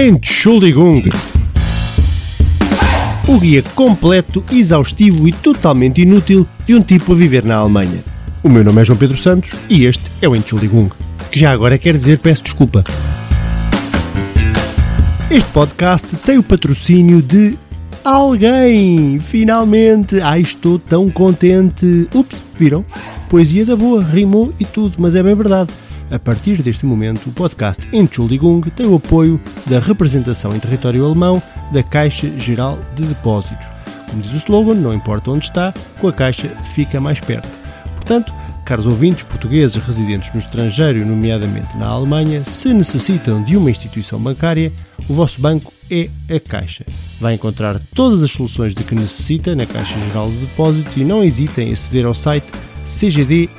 Entschuldigung. O guia completo, exaustivo e totalmente inútil de um tipo a viver na Alemanha. O meu nome é João Pedro Santos e este é o Entschuldigung, que já agora quer dizer peço desculpa. Este podcast tem o patrocínio de alguém! Finalmente! Ai, estou tão contente! Ups, viram? Poesia da boa, rimou e tudo, mas é bem verdade. A partir deste momento, o podcast Entschuldigung tem o apoio da representação em território alemão da Caixa Geral de Depósitos. Como diz o slogan, não importa onde está, com a Caixa fica mais perto. Portanto, caros ouvintes portugueses residentes no estrangeiro, nomeadamente na Alemanha, se necessitam de uma instituição bancária, o vosso banco é a Caixa. Vai encontrar todas as soluções de que necessita na Caixa Geral de Depósitos e não hesitem em aceder ao site cgd.pt.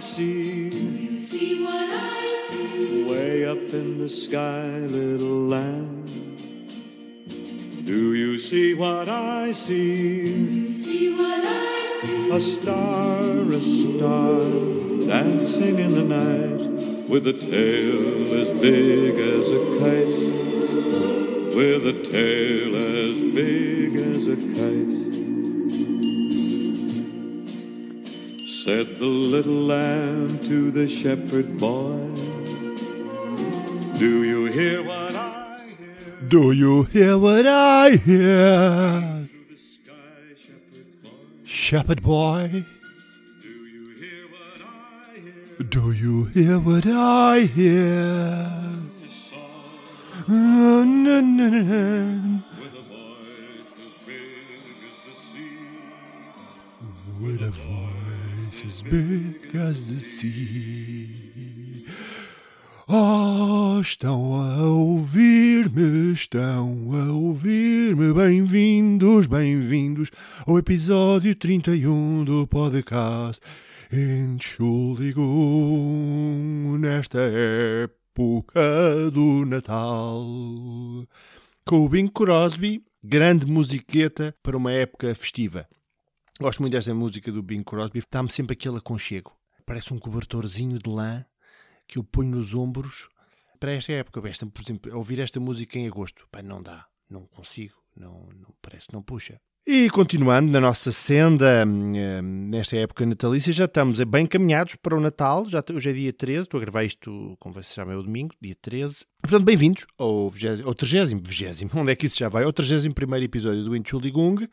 See? You see what I see? Way up in the sky, little lamb. Do you see what I see? You see what I see? A star, a star, dancing in the night, with a tail as big as a kite. With a tail as big as a kite. Said the little lamb to the shepherd boy, Do you hear what I hear? Do you hear what I hear? Shepherd boy, do you hear what I hear? do you hear what I hear? Song na, na, na, na. with a voice as big as the sea. With a voice as big as the sea. Oh, estão a ouvir-me, estão a ouvir-me. Bem-vindos, bem-vindos ao episódio 31 do podcast Entschuldigung, nesta época do Natal. Com o Bing Crosby, grande musiqueta para uma época festiva. Gosto muito desta música do Bing Crosby, dá-me sempre aquele aconchego. Parece um cobertorzinho de lã que eu ponho nos ombros para esta época. Esta, por exemplo, ouvir esta música em agosto, pá, não dá, não consigo, não, não parece não puxa. E continuando na nossa senda, hum, hum, nesta época natalícia, já estamos bem caminhados para o Natal. Já, hoje é dia 13, estou a gravar isto, como sabem, é o domingo, dia 13. Portanto, bem-vindos ao, 20, ao 30, 20, onde é que isso já vai? Ao 31 episódio do Entschuldigung,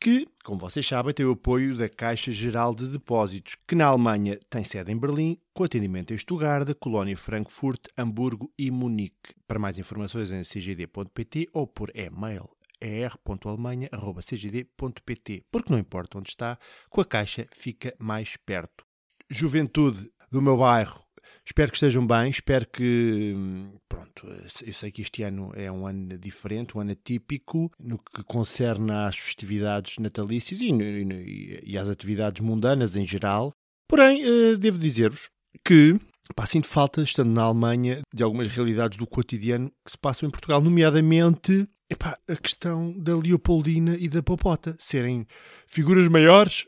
que, como vocês sabem, tem o apoio da Caixa Geral de Depósitos, que na Alemanha tem sede em Berlim, com atendimento em Stuttgart, Colónia, Frankfurt, Hamburgo e Munique. Para mais informações em cgd.pt ou por e-mail er.alemanha.cgd.pt, porque não importa onde está, com a Caixa fica mais perto. Juventude do meu bairro, Espero que estejam bem, espero que. hum, Pronto, eu sei que este ano é um ano diferente, um ano atípico, no que concerne às festividades natalícias e, e e às atividades mundanas em geral. Porém, eh, devo dizer-vos que. Pá, sinto falta, estando na Alemanha, de algumas realidades do cotidiano que se passam em Portugal, nomeadamente epá, a questão da Leopoldina e da Popota serem figuras maiores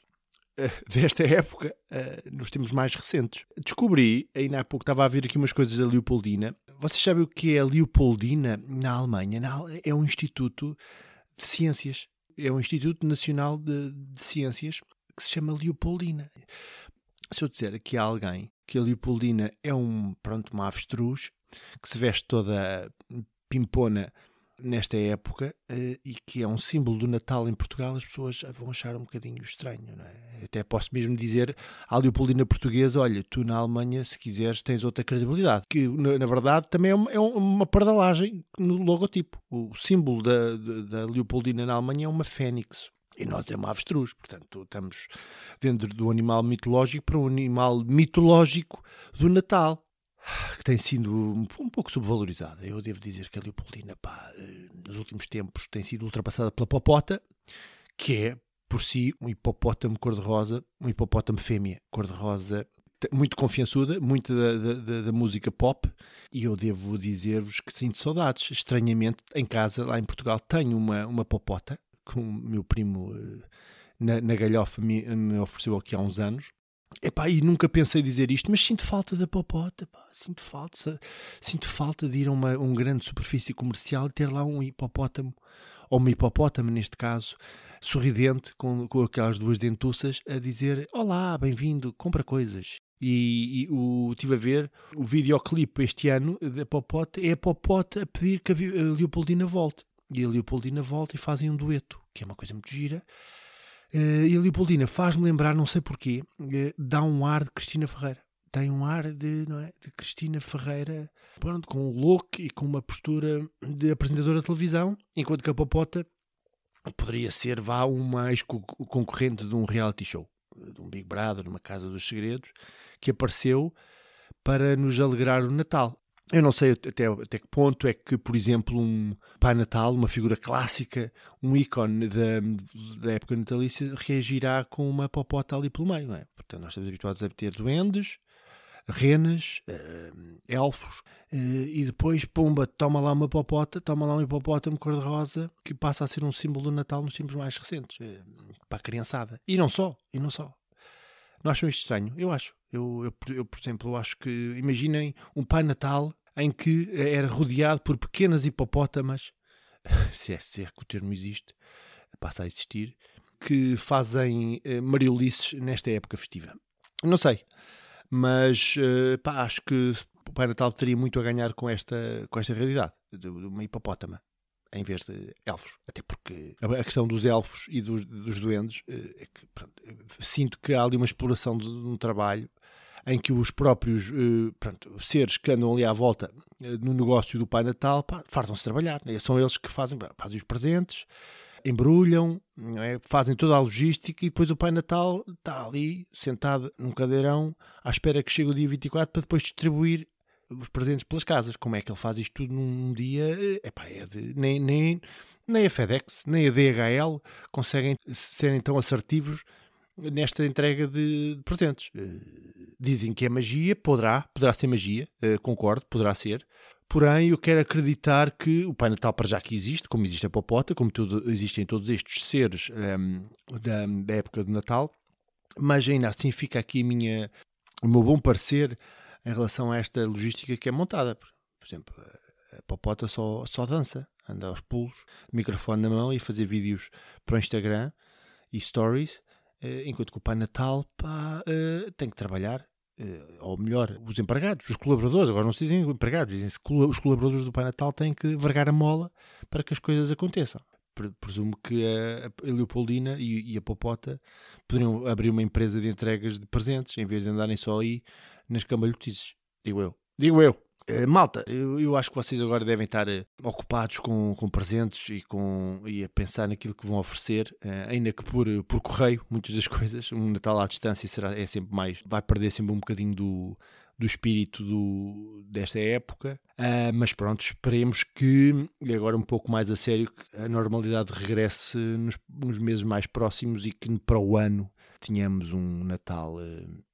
desta época eh, nos tempos mais recentes. Descobri, ainda há pouco estava a ver aqui umas coisas da Leopoldina. Vocês sabem o que é a Leopoldina na Alemanha? É um instituto de ciências. É um Instituto Nacional de, de Ciências que se chama Leopoldina. Se eu disser aqui a alguém que a Leopoldina é um, pronto, uma avestruz que se veste toda pimpona nesta época eh, e que é um símbolo do Natal em Portugal, as pessoas vão achar um bocadinho estranho. Não é? Até posso mesmo dizer à Leopoldina portuguesa: olha, tu na Alemanha, se quiseres, tens outra credibilidade. Que na, na verdade também é uma, é uma pardalagem no logotipo. O símbolo da, da, da Leopoldina na Alemanha é uma fênix. E nós é uma avestruz, portanto, estamos dentro do animal mitológico para um animal mitológico do Natal. que tem sido um, pouco subvalorizada. Eu devo dizer que a Leopoldina, pá, eh, nos últimos tempos tem sido ultrapassada pela Popota, que é, por si, um hipopótamo cor-de-rosa, um hipopótamo fêmea cor-de-rosa, muito confiançuda, muito da, da- da- da música pop, e eu devo dizer-vos que sinto saudades. Estranhamente, em casa, lá em Portugal, tenho uma, uma popota, que o meu primo eh, na, na galhofa me, me ofereceu aqui há uns anos. Epá, e nunca pensei dizer isto, mas sinto falta da popota, pá, sinto falta, sinto falta de ir a uma um grande superfície comercial e ter lá um hipopótamo, ou uma hipopótamo neste caso, sorridente, com, com aquelas duas dentuças, a dizer: Olá, bem-vindo, compra coisas. E, e o, estive a ver o videoclipe este ano da Popota, é a Popota a pedir que a Leopoldina volte. E a Leopoldina volta e fazem um dueto, que é uma coisa muito gira. Eh, e a Leopoldina faz-me lembrar, não sei porquê, eh, dá um ar de Cristina Ferreira. Tem um ar de, não é, de Cristina Ferreira, pronto, com um look e com uma postura de apresentadora de televisão, enquanto que a Popota poderia ser, vá, uma ex-concorrente de um reality show, de um Big Brother, numa Casa dos Segredos, que apareceu para nos alegrar o Natal. Eu não sei até, até que ponto é que, por exemplo, um Pai Natal, uma figura clássica, um ícone da, da época natalícia, reagirá com uma popota ali pelo meio, não é? Portanto, nós estamos habituados a ter duendes, renas, eh, elfos, eh, e depois, pumba, toma lá uma popota, toma lá um hipopótamo cor-de-rosa, que passa a ser um símbolo do Natal nos tempos mais recentes, eh, para a criançada. E não só, e não só. Não acham isto estranho? Eu acho. Eu, eu, eu, por exemplo, acho que, imaginem um Pai Natal em que era rodeado por pequenas hipopótamas, se é, se é que o termo existe, passa a existir, que fazem eh, mariolices nesta época festiva. Não sei, mas eh, pá, acho que o Pai Natal teria muito a ganhar com esta, com esta realidade de, de uma hipopótama em vez de elfos. Até porque a questão dos elfos e dos, dos duendes eh, é que pronto, eh, sinto que há ali uma exploração de, um trabalho em que os próprios eh, pronto, seres que andam ali à volta no negócio do Pai Natal fartam-se trabalhar. né? São eles que fazem, fazem os presentes, embrulham, é? fazem toda a logística e depois o Pai Natal está ali sentado num cadeirão à espera que chegue o dia 24 para depois distribuir os presentes pelas casas. Como é que ele faz isto tudo num dia? Epá, é de, nem, nem, nem a FedEx, nem a DHL conseguem serem tão assertivos nesta entrega de, presentes. Eh, Dizem que é magia, poderá, poderá ser magia, eh, concordo, poderá ser. Porém, eu quero acreditar que o Pai Natal para já que existe, como existe a Popota, como tudo, existem todos estes seres ehm, da, da época do Natal, mas ainda assim fica aqui minha, o meu bom parecer em relação a esta logística que é montada. Por por exemplo, a- Popota só, só dança, anda aos pulos, microfone na mão e fazer vídeos para o Instagram e stories, eh, enquanto que o Pai Natal pá, eh, tem que trabalhar. eh, Ou melhor, os empregados, os colaboradores, agora não se dizem empregados, dizem-se os colaboradores do Pai Natal têm que vergar a mola para que as coisas aconteçam. Pre- Presumo que a, Leopoldina e a Popota poderiam abrir uma empresa de entregas de presentes em vez de andarem só aí nas cambalhotices. Digo eu. Digo eu. Eh, malta, eu, eu acho que vocês agora devem estar eh, ocupados com, com presentes e, com, e a pensar naquilo que vão oferecer, eh, ainda que por, por correio, muitas das coisas. Um Natal à distância será, é sempre mais. vai perder sempre um bocadinho do, do espírito do, desta época. Mas pronto, esperemos que, agora um pouco mais a sério, a normalidade regresse nos, nos meses mais próximos e que para o ano tenhamos um Natal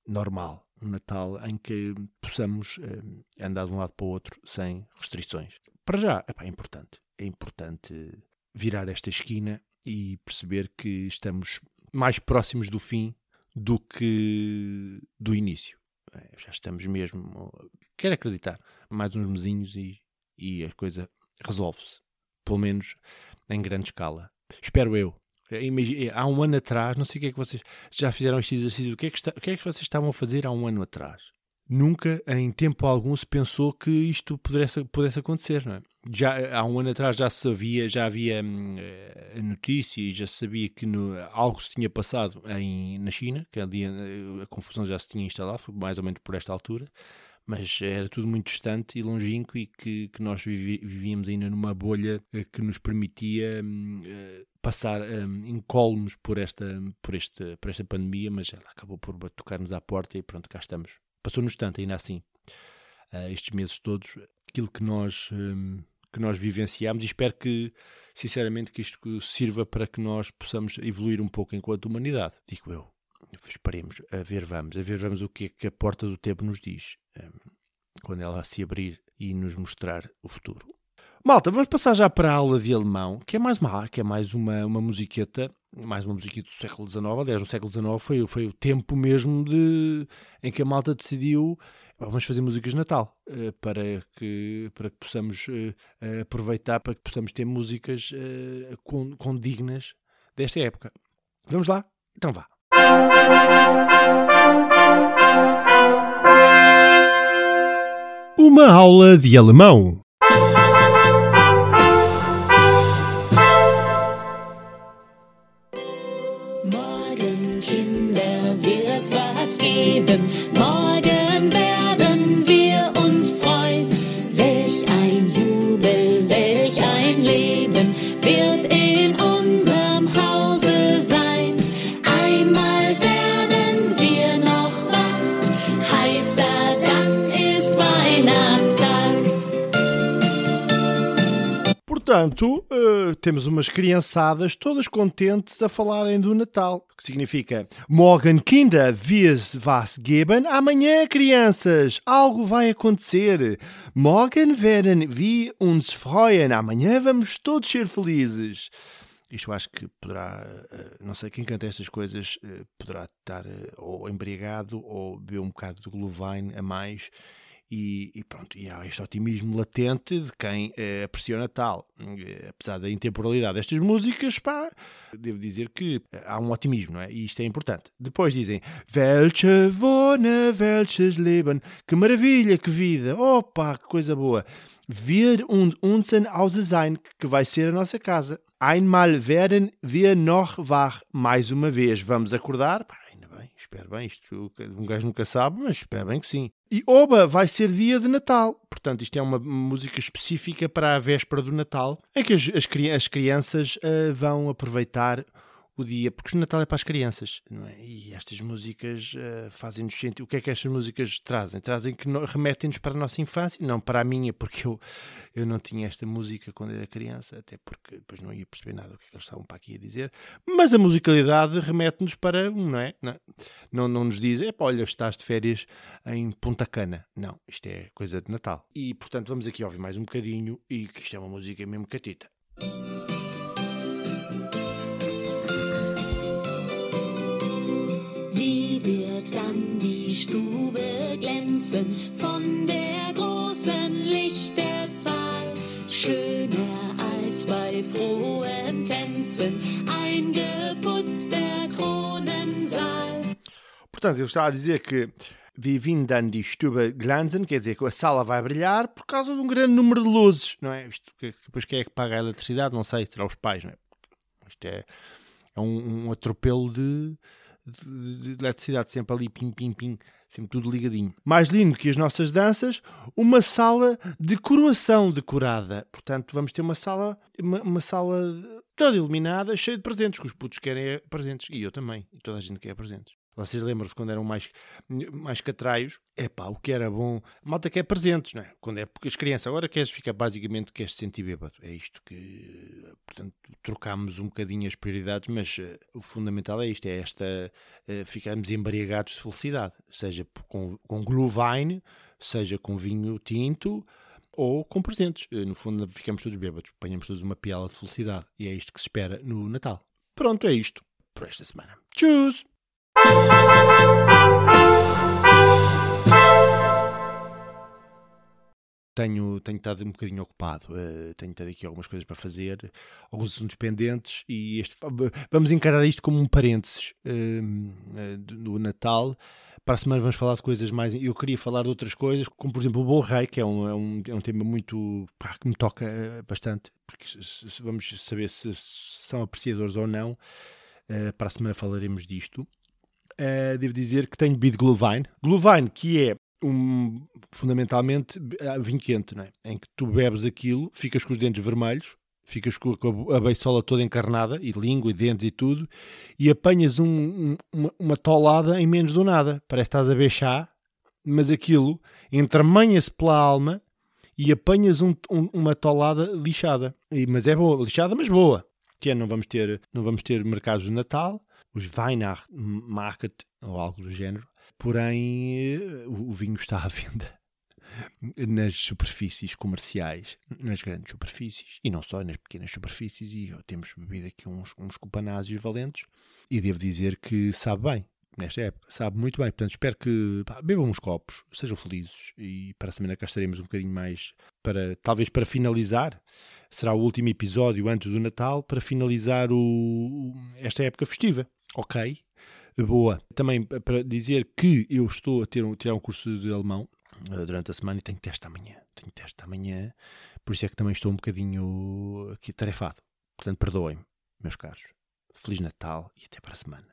normal. Um Natal em que possamos eh, andar de um lado para o outro sem restrições. Para já, epá, é importante. É importante virar esta esquina e perceber que estamos mais próximos do fim do que do início. É, já estamos mesmo. Quero acreditar. Mais uns mesinhos e, e a coisa resolve-se. Pelo menos em grande escala. Espero eu. Imagina, há um ano atrás, não sei o que é que vocês já fizeram este exercício. O que, é que está- o que é que vocês estavam a fazer há um ano atrás? Nunca, em tempo algum, se pensou que isto pudesse, pudesse acontecer, não é? Já, há um ano atrás já sabia, já havia hum, eh, a notícia e já sabia que no- algo se tinha passado em, na China, que a, a confusão já se tinha instalado, foi mais ou menos por esta altura, mas era tudo muito distante e longínquo e que, que nós vivíamos ainda numa bolha eh, que nos permitia hum, eh, passar hum, incólumes por esta, por, este, por esta pandemia, mas ela acabou por tocar-nos à porta e pronto, cá estamos. Passou-nos tanto, ainda assim. uh, estes meses todos, aquilo que nós, um, que nós vivenciamos e espero que, sinceramente, que isto sirva para que nós possamos evoluir um pouco enquanto humanidade, digo eu. Esperemos, a ver vamos, a ver vamos o que é que a porta do tempo nos diz, um, quando ela se abrir e nos mostrar o futuro. Malta, vamos passar já para a aula de alemão, que é mais uma, que é mais uma, uma musiqueta, mais uma musiqueta do século XIX. Aliás, no século XIX foi, foi o tempo mesmo de, em que a malta decidiu vamos fazer músicas de Natal eh, para que, para que possamos eh, aproveitar, para que possamos ter músicas eh, con- condignas desta época. Vamos lá? Então vá. Uma aula de alemão. Portanto, eh, temos umas criançadas todas contentes a falarem do Natal, que significa Morgen Kinder wird was geben. Amanhã, crianças, algo vai acontecer. Morgen werden wir uns freuen. Amanhã vamos todos ser felizes. Isto acho que poderá, eh, não sei quem canta estas coisas, eh, poderá estar ou embriagado ou beber um bocado de Glühwein a mais e, e pronto, e há este otimismo latente de quem eh, aprecia o Natal. Eh, apesar da intemporalidade destas músicas, pá, devo dizer que eh, há um otimismo, não é? E isto é importante. Depois dizem, Welche Wohne, welches Leben, que maravilha, que vida, opa, que coisa boa. Wir und unser Hause sein, que vai ser a nossa casa. Einmal werden wir noch wach, mais uma vez, vamos acordar, pá, ainda bem, espero bem, isto um gajo nunca sabe, mas espero bem que sim. E Oba vai ser dia de Natal. Portanto, isto é uma música específica para a véspera do Natal, em que as, as, as crianças ah, vão aproveitar o dia, porque o Natal é para as crianças, não é? E estas músicas ah, fazem-nos sentir. O que é que estas músicas trazem? Trazem que no- remetem-nos para a nossa infância, não para a minha, porque eu, eu não tinha esta música quando era criança, até porque depois não ia perceber nada do que, é que eles estavam para aqui a dizer. Mas a musicalidade remete-nos para, não é? Não, não, não nos diz, é olha, estás de férias em Punta Cana. Não, isto é coisa de Natal. E portanto vamos aqui ouvir mais um bocadinho e que isto é uma música mesmo catita. Wie wird dann die Stube glänzen von der großen Lichterzahl? Schöner als bei frohen Tänzen, ein geputzter Kronensaal. Portanto, eu estava a dizer que Vivim dan die Stube glanzen, quer dizer que a sala vai brilhar por causa de um grande número de luzes, não é? Isto, que depois quem é que paga a eletricidade? Não sei, será os pais, não é? Isto é, é um, um atropelo de, de, de eletricidade, sempre ali, pim, pim, pim, sempre tudo ligadinho. Mais lindo que as nossas danças, uma sala de coroação decorada. Portanto, vamos ter uma sala, uma, uma sala toda iluminada, cheia de presentes, que os putos querem é presentes. E eu também, e toda a gente quer presentes. Vocês lembram-se quando eram mais, mais catraios? É pá, o que era bom. Malta quer presentes, não é? Quando é porque as crianças agora queres ficar basicamente queres se sentir bêbado. É isto que, portanto, trocámos um bocadinho as prioridades, mas eh, o fundamental é isto: é esta, eh, ficarmos embriagados de felicidade, seja com, com Glühwein, seja com vinho tinto ou com presentes. Eh, No fundo, ficamos todos bêbados, apanhamos todos uma piala de felicidade e é isto que se espera no Natal. Pronto, é isto por esta semana. Tchus! Tenho, tenho estado um bocadinho ocupado, eh, tenho estado aqui algumas coisas para fazer, alguns assuntos pendentes e este- vamos encarar isto como um parênteses eh, do Natal. Para a semana vamos falar de coisas mais. Eu queria falar de outras coisas, como por exemplo o Bom Rei, que é um, é um, é um tema muito. pá, que me toca eh, bastante, porque se- se- vamos saber se são apreciadores ou não. Eh, para a semana falaremos disto. Eh, devo dizer que tenho bebido Glühwein. Glühwein, que é um, fundamentalmente ah, vinho quente, não é? em que tu bebes aquilo, ficas com os dentes vermelhos, ficas com a, a beiçola toda encarnada, e língua, e dentes e tudo, e apanhas um- um- uma, uma tolada em menos do nada. Parece que estás a beber chá, mas aquilo entranha-se pela alma e apanhas um- uma tolada lixada. E- mas é boa, lixada, mas boa. Que é, não vamos ter, não vamos ter mercados de Natal, os Weihnachtsmarkt ou algo do género. Porém, eh, o vinho está à venda nas superfícies comerciais, nas grandes superfícies, e não só nas pequenas superfícies, e temos bebido aqui uns, uns copanásios valentes, e devo dizer que sabe bem, nesta época, sabe muito bem, portanto espero que pá, bebam uns copos, sejam felizes, e para a semana cá estaremos um bocadinho mais, para talvez para finalizar, será o último episódio antes do Natal, para finalizar o, esta época festiva, ok? Boa. Também para dizer que eu estou a ter um, tirar um curso de alemão eh, durante a semana e tenho teste amanhã. Tenho teste amanhã, por isso é que também estou um bocadinho aqui tarefado. Portanto, perdoem-me, meus caros. Feliz Natal e até para a semana.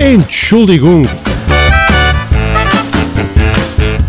Entschuldigung.